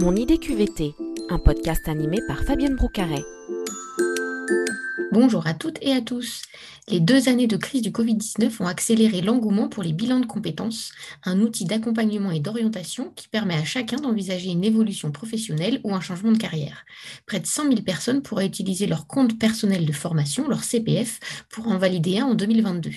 Mon idée QVT, un podcast animé par Fabienne Broucaret. Bonjour à toutes et à tous. Les deux années de crise du Covid-19 ont accéléré l'engouement pour les bilans de compétences, un outil d'accompagnement et d'orientation qui permet à chacun d'envisager une évolution professionnelle ou un changement de carrière. Près de 100 000 personnes pourraient utiliser leur compte personnel de formation, leur CPF, pour en valider un en 2022.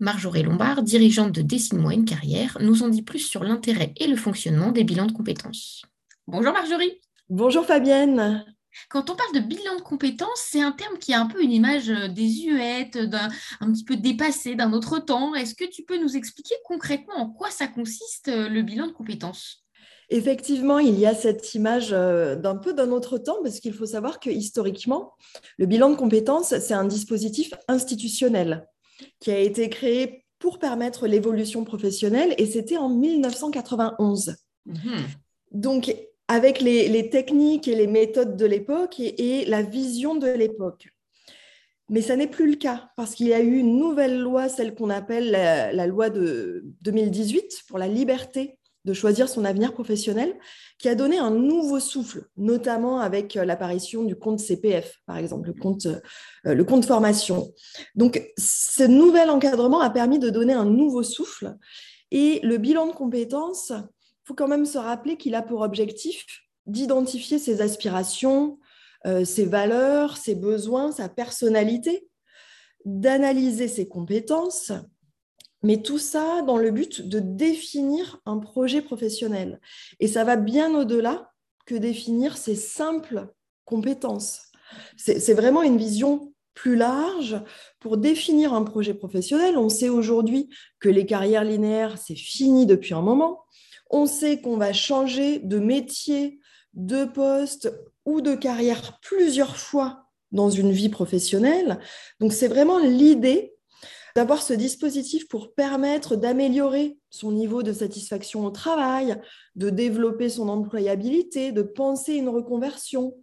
Marjorie Lombard, dirigeante de Dessine-moi une carrière, nous en dit plus sur l'intérêt et le fonctionnement des bilans de compétences. Bonjour Marjorie. Bonjour Fabienne. Quand on parle de bilan de compétences, c'est un terme qui a un peu une image euh, désuète, d'un un petit peu dépassé d'un autre temps. Est-ce que tu peux nous expliquer concrètement en quoi ça consiste euh, le bilan de compétences? Effectivement, il y a cette image euh, d'un peu d'un autre temps, parce qu'il faut savoir que historiquement, le bilan de compétences, c'est un dispositif institutionnel qui a été créé pour permettre l'évolution professionnelle, et c'était en 1991. Mmh. Donc, avec les, techniques et les méthodes de l'époque et, la vision de l'époque. Mais ça n'est plus le cas parce qu'il y a eu une nouvelle loi, celle qu'on appelle la, loi de 2018 pour la liberté de choisir son avenir professionnel, qui a donné un nouveau souffle, notamment avec l'apparition du compte CPF, par exemple, le compte, euh, le compte formation. Donc, ce nouvel encadrement a permis de donner un nouveau souffle et le bilan de compétences faut quand même se rappeler qu'il a pour objectif d'identifier ses aspirations, euh, ses valeurs, ses besoins, sa personnalité, d'analyser ses compétences, mais tout ça dans le but de définir un projet professionnel. Et ça va bien au-delà que définir ses simples compétences. C'est vraiment une vision plus large pour définir un projet professionnel. On sait aujourd'hui que les carrières linéaires, c'est fini depuis un moment. On sait qu'on va changer de métier, de poste ou de carrière plusieurs fois dans une vie professionnelle. Donc c'est vraiment l'idée d'avoir ce dispositif pour permettre d'améliorer son niveau de satisfaction au travail, de développer son employabilité, de penser une reconversion.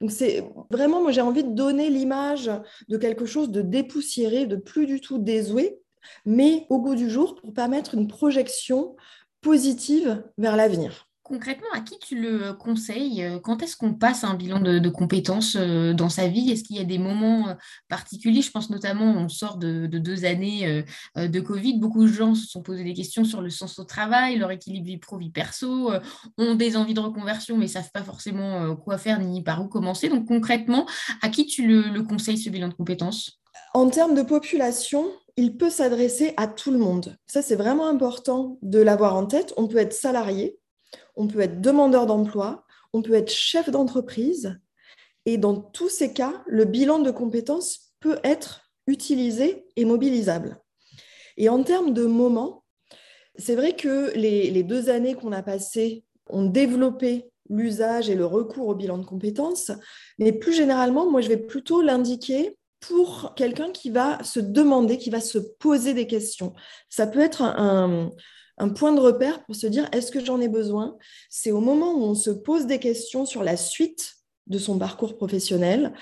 Donc c'est vraiment, moi j'ai envie de donner l'image de quelque chose de dépoussiéré, de plus du tout désuet, mais au goût du jour pour permettre une projection positive vers l'avenir. Concrètement, à qui tu le conseilles? Euh, Quand est-ce qu'on passe un bilan de, compétences euh, dans sa vie? Est-ce qu'il y a des moments euh, particuliers? Je pense notamment, on sort de, deux années de Covid. Beaucoup de gens se sont posés des questions sur le sens au travail, leur équilibre vie pro-vie perso, ont des envies de reconversion, mais ne savent pas forcément quoi faire ni par où commencer. Donc concrètement, à qui tu le conseilles ce bilan de compétences? En termes de population, il peut s'adresser à tout le monde. Ça, c'est vraiment important de l'avoir en tête. On peut être salarié, on peut être demandeur d'emploi, on peut être chef d'entreprise. Et dans tous ces cas, le bilan de compétences peut être utilisé et mobilisable. Et en termes de moments, c'est vrai que les, les deux années qu'on a passées ont développé l'usage et le recours au bilan de compétences, mais plus généralement, moi, je vais plutôt l'indiquer pour quelqu'un qui va se demander, qui va se poser des questions. Ça peut être un, point de repère pour se dire est-ce que j'en ai besoin? C'est au moment où on se pose des questions sur la suite de son parcours professionnel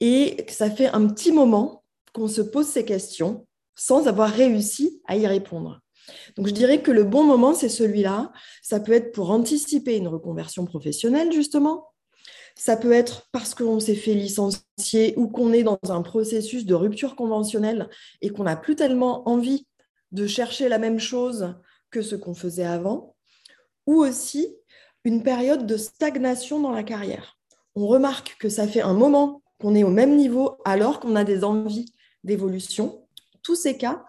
et ça fait un petit moment qu'on se pose ces questions sans avoir réussi à y répondre. Donc je dirais que le bon moment, c'est celui-là. Ça peut être pour anticiper une reconversion professionnelle, justement, ça peut être parce qu'on s'est fait licencier ou qu'on est dans un processus de rupture conventionnelle et qu'on n'a plus tellement envie de chercher la même chose que ce qu'on faisait avant, ou aussi une période de stagnation dans la carrière. On remarque que ça fait un moment qu'on est au même niveau alors qu'on a des envies d'évolution. Tous ces cas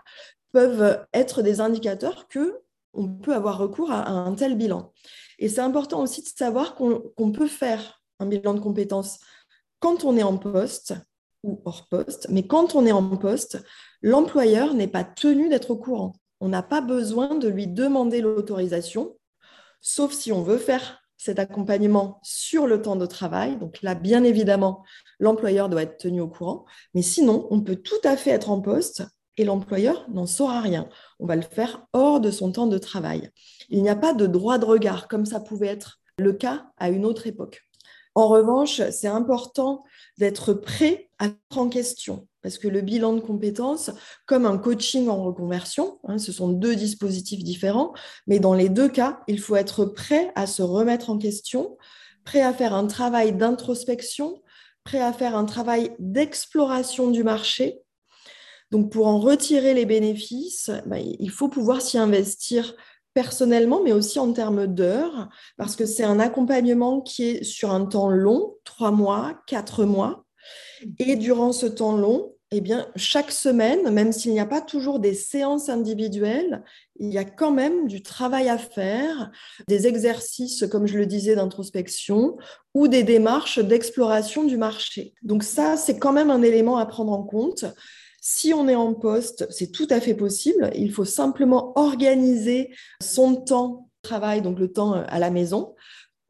peuvent être des indicateurs que on peut avoir recours à un tel bilan. Et c'est important aussi de savoir qu'on peut faire un bilan de compétences quand on est en poste ou hors poste, mais quand on est en poste, l'employeur n'est pas tenu d'être au courant. On n'a pas besoin de lui demander l'autorisation, sauf si on veut faire cet accompagnement sur le temps de travail. Donc là, bien évidemment, l'employeur doit être tenu au courant, mais sinon, on peut tout à fait être en poste et l'employeur n'en saura rien. On va le faire hors de son temps de travail. Il n'y a pas de droit de regard comme ça pouvait être le cas à une autre époque. En revanche, c'est important d'être prêt à mettre en question. Parce que le bilan de compétences, comme un coaching en reconversion, hein, ce sont deux dispositifs différents, mais dans les deux cas, il faut être prêt à se remettre en question, prêt à faire un travail d'introspection, prêt à faire un travail d'exploration du marché. Donc pour en retirer les bénéfices, bah, il faut pouvoir s'y investir personnellement, mais aussi en termes d'heures, parce que c'est un accompagnement qui est sur un temps long, trois mois, quatre mois. Et durant ce temps long, eh bien, chaque semaine, même s'il n'y a pas toujours des séances individuelles, il y a quand même du travail à faire, des exercices, comme je le disais, d'introspection ou des démarches d'exploration du marché. Donc ça, c'est quand même un élément à prendre en compte. Si on est en poste, c'est tout à fait possible. Il faut simplement organiser son temps de travail, donc le temps à la maison,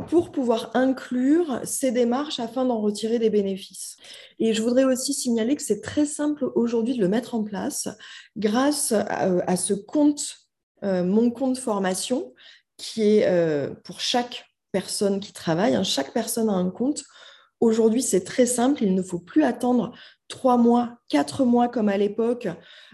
pour pouvoir inclure ces démarches afin d'en retirer des bénéfices. Et je voudrais aussi signaler que c'est très simple aujourd'hui de le mettre en place grâce à, ce compte, euh, mon compte formation, qui est euh, pour chaque personne qui travaille. Hein, chaque personne a un compte. Aujourd'hui, c'est très simple. Il ne faut plus attendre trois mois, quatre mois comme à l'époque,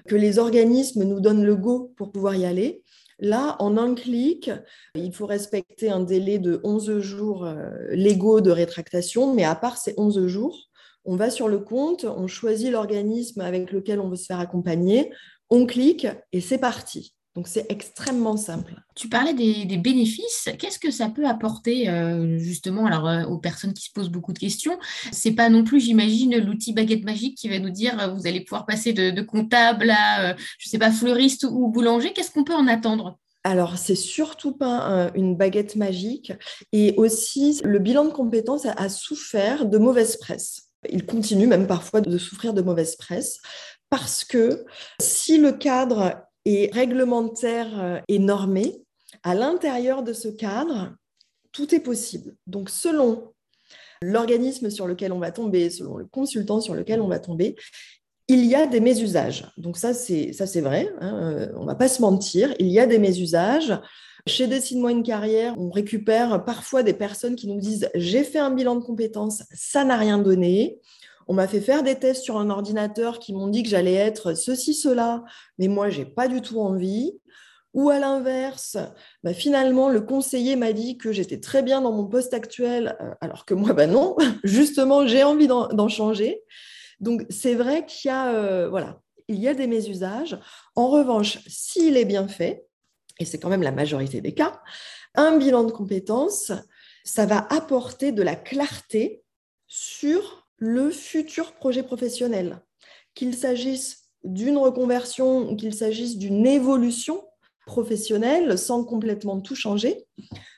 que les organismes nous donnent le go pour pouvoir y aller. Là, en un clic, il faut respecter un délai de 11 jours euh, légaux de rétractation, mais à part ces 11 jours, on va sur le compte, on choisit l'organisme avec lequel on veut se faire accompagner, on clique et c'est parti. Donc c'est extrêmement simple. Tu parlais des, bénéfices. Qu'est-ce que ça peut apporter euh, justement alors euh, aux personnes qui se posent beaucoup de questions? C'est pas non plus, j'imagine, l'outil baguette magique qui va nous dire vous allez pouvoir passer de, comptable à, je je sais pas, fleuriste ou boulanger. Qu'est-ce qu'on peut en attendre? Alors, c'est surtout pas une baguette magique. Et aussi, le bilan de compétences a, souffert de mauvaise presse. Il continue même parfois de souffrir de mauvaise presse parce que si le cadre est réglementaire et normé, à l'intérieur de ce cadre, tout est possible. Donc, selon l'organisme sur lequel on va tomber, selon le consultant sur lequel on va tomber, il y a des mésusages. Donc ça, c'est ça c'est vrai. Hein, euh, on va pas se mentir. Il y a des mésusages. Chez Dessine-moi une carrière, on récupère parfois des personnes qui nous disent j'ai fait un bilan de compétences, ça n'a rien donné. On m'a fait faire des tests sur un ordinateur qui m'ont dit que j'allais être ceci, cela, mais moi, j'ai pas du tout envie. Ou à l'inverse, bah, finalement, le conseiller m'a dit que j'étais très bien dans mon poste actuel, euh, alors que moi, bah non, justement, j'ai envie d'en changer. Donc, c'est vrai qu'il y a, euh, voilà, il y a des mésusages. En revanche, s'il est bien fait, et c'est quand même la majorité des cas, un bilan de compétences, ça va apporter de la clarté sur le futur projet professionnel. Qu'il s'agisse d'une reconversion ou qu'il s'agisse d'une évolution professionnelle sans complètement tout changer,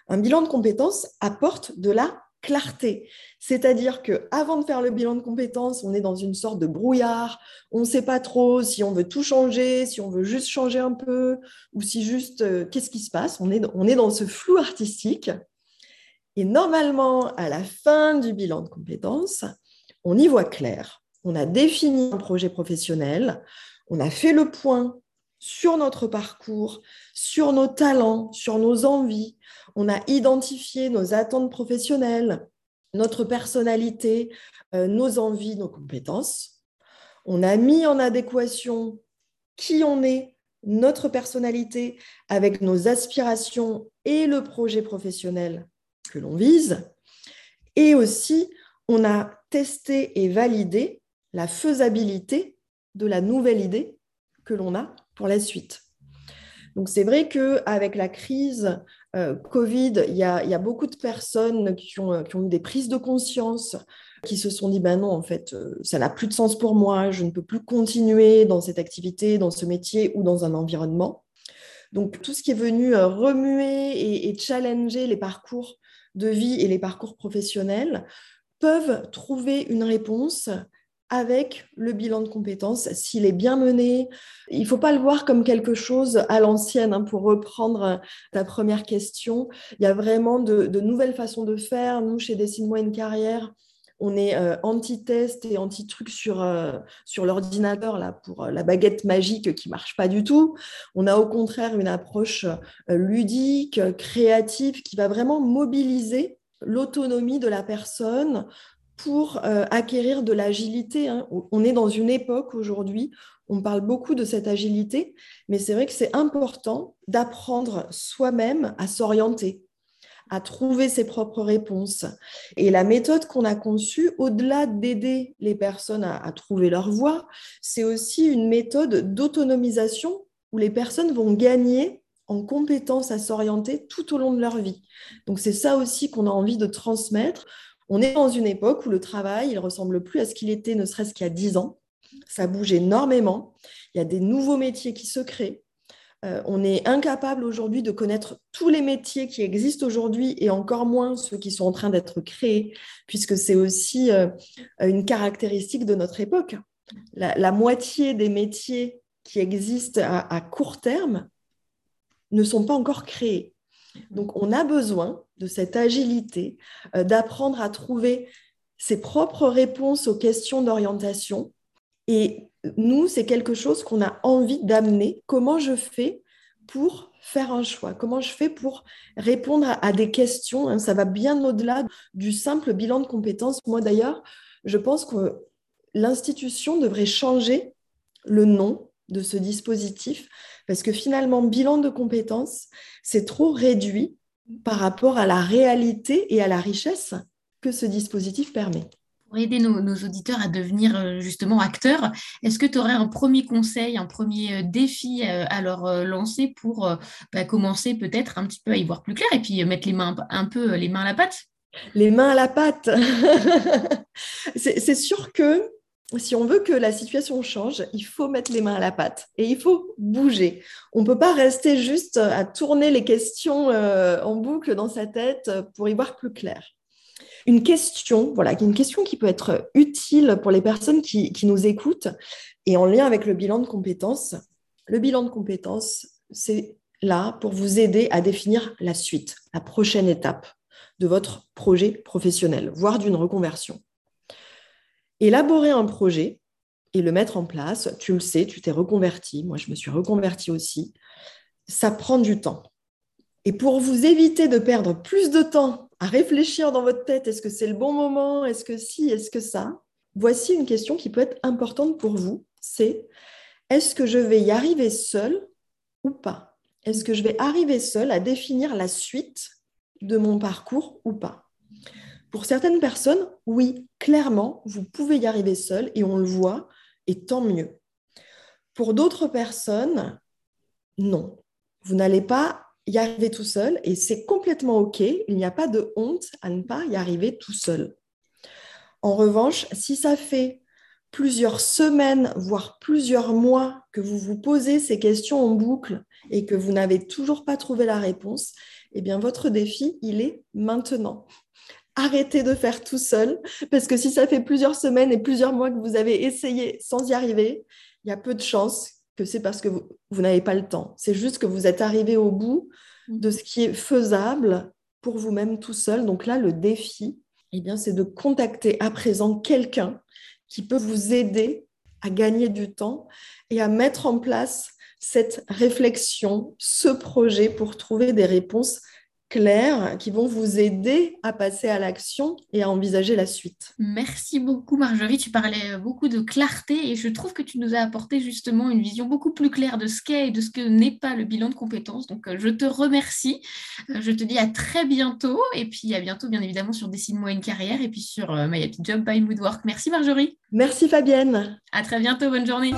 un bilan de compétences apporte de la clarté. C'est-à-dire que avant de faire le bilan de compétences, on est dans une sorte de brouillard. On ne sait pas trop si on veut tout changer, si on veut juste changer un peu, ou si juste euh, qu'est-ce qui se passe. On est, on est dans ce flou artistique. Et normalement, à la fin du bilan de compétences, on y voit clair. On a défini un projet professionnel, on a fait le point sur notre parcours, sur nos talents, sur nos envies. On a identifié nos attentes professionnelles, notre personnalité, euh, nos envies, nos compétences. On a mis en adéquation qui on est, notre personnalité avec nos aspirations et le projet professionnel que l'on vise. Et aussi, on a testé et validé la faisabilité de la nouvelle idée que l'on a pour la suite. Donc c'est vrai qu'avec la crise euh, Covid, il y, a, beaucoup de personnes qui ont, eu des prises de conscience, qui se sont dit, ben non, en fait, euh, ça n'a plus de sens pour moi, je ne peux plus continuer dans cette activité, dans ce métier ou dans un environnement. Donc tout ce qui est venu euh, remuer et, et challenger les parcours de vie et les parcours professionnels peuvent trouver une réponse avec le bilan de compétences, s'il est bien mené. Il ne faut pas le voir comme quelque chose à l'ancienne, hein, pour reprendre ta première question. Il y a vraiment de, nouvelles façons de faire. Nous, chez Dessine-moi une carrière, on est euh, anti-test et anti-truc sur, euh, sur l'ordinateur là, pour euh, la baguette magique qui marche pas du tout. On a au contraire une approche ludique, créative, qui va vraiment mobiliser l'autonomie de la personne pour euh, acquérir de l'agilité. Hein. On est dans une époque aujourd'hui, on parle beaucoup de cette agilité, mais c'est vrai que c'est important d'apprendre soi-même à s'orienter, à trouver ses propres réponses. Et la méthode qu'on a conçue, au-delà d'aider les personnes à, trouver leur voie, c'est aussi une méthode d'autonomisation où les personnes vont gagner en compétences à s'orienter tout au long de leur vie. Donc c'est ça aussi qu'on a envie de transmettre. On est dans une époque où le travail, il ressemble plus à ce qu'il était ne serait-ce qu'il y a dix ans. Ça bouge énormément. Il y a des nouveaux métiers qui se créent. Euh, on est incapable aujourd'hui de connaître tous les métiers qui existent aujourd'hui et encore moins ceux qui sont en train d'être créés, puisque c'est aussi euh, une caractéristique de notre époque. La, moitié des métiers qui existent à, court terme ne sont pas encore créés. Donc on a besoin de cette agilité, euh, d'apprendre à trouver ses propres réponses aux questions d'orientation. Et nous, c'est quelque chose qu'on a envie d'amener. Comment je fais pour faire un choix? Comment je fais pour répondre à, des questions? Hein? Ça va bien au-delà du simple bilan de compétences. Moi, d'ailleurs, je pense que l'institution devrait changer le nom de ce dispositif parce que finalement, bilan de compétences, c'est trop réduit par rapport à la réalité et à la richesse que ce dispositif permet. Pour aider nos, auditeurs à devenir euh, justement acteurs, est-ce que tu aurais un premier conseil, un premier euh, défi euh, à leur lancer pour bah, commencer peut-être un petit peu à y voir plus clair et puis mettre les mains un peu les mains à la pâte? Les mains à la pâte. C'est sûr que si on veut que la situation change, il faut mettre les mains à la pâte et il faut bouger. On ne peut pas rester juste à tourner les questions en boucle dans sa tête pour y voir plus clair une question, voilà, une question qui peut être utile pour les personnes qui, nous écoutent et en lien avec le bilan de compétences. Le bilan de compétences, c'est là pour vous aider à définir la suite, la prochaine étape de votre projet professionnel, voire d'une reconversion. Élaborer un projet et le mettre en place, tu le sais, tu t'es reconverti, moi je me suis reconverti aussi, ça prend du temps. Et pour vous éviter de perdre plus de temps à réfléchir dans votre tête, est-ce que c'est le bon moment, est-ce que si, est-ce que ça Voici une question qui peut être importante pour vous, c'est est-ce que je vais y arriver seul ou pas? Est-ce que je vais arriver seul à définir la suite de mon parcours ou pas? Pour certaines personnes, oui, clairement, vous pouvez y arriver seul et on le voit, et tant mieux. Pour d'autres personnes, non. Vous n'allez pas y arriver tout seul et c'est complètement OK. Il n'y a pas de honte à ne pas y arriver tout seul. En revanche, si ça fait plusieurs semaines, voire plusieurs mois que vous vous posez ces questions en boucle et que vous n'avez toujours pas trouvé la réponse, eh bien votre défi, il est maintenant. Arrêtez de faire tout seul, parce que si ça fait plusieurs semaines et plusieurs mois que vous avez essayé sans y arriver, il y a peu de chances que c'est parce que vous, n'avez pas le temps. C'est juste que vous êtes arrivé au bout mm. de ce qui est faisable pour vous-même tout seul. Donc là, le défi, eh bien, c'est de contacter à présent quelqu'un qui peut vous aider à gagner du temps et à mettre en place cette réflexion, ce projet pour trouver des réponses claires qui vont vous aider à passer à l'action et à envisager la suite. Merci beaucoup Marjorie, tu parlais beaucoup de clarté et je trouve que tu nous as apporté justement une vision beaucoup plus claire de ce qu'est et de ce que n'est pas le bilan de compétences. Donc euh, je te remercie, euh, je te dis à très bientôt et puis à bientôt bien évidemment sur Dessine-moi une carrière et puis sur euh, My Happy Job by Moodwork. Merci Marjorie. Merci Fabienne. À très bientôt, bonne journée.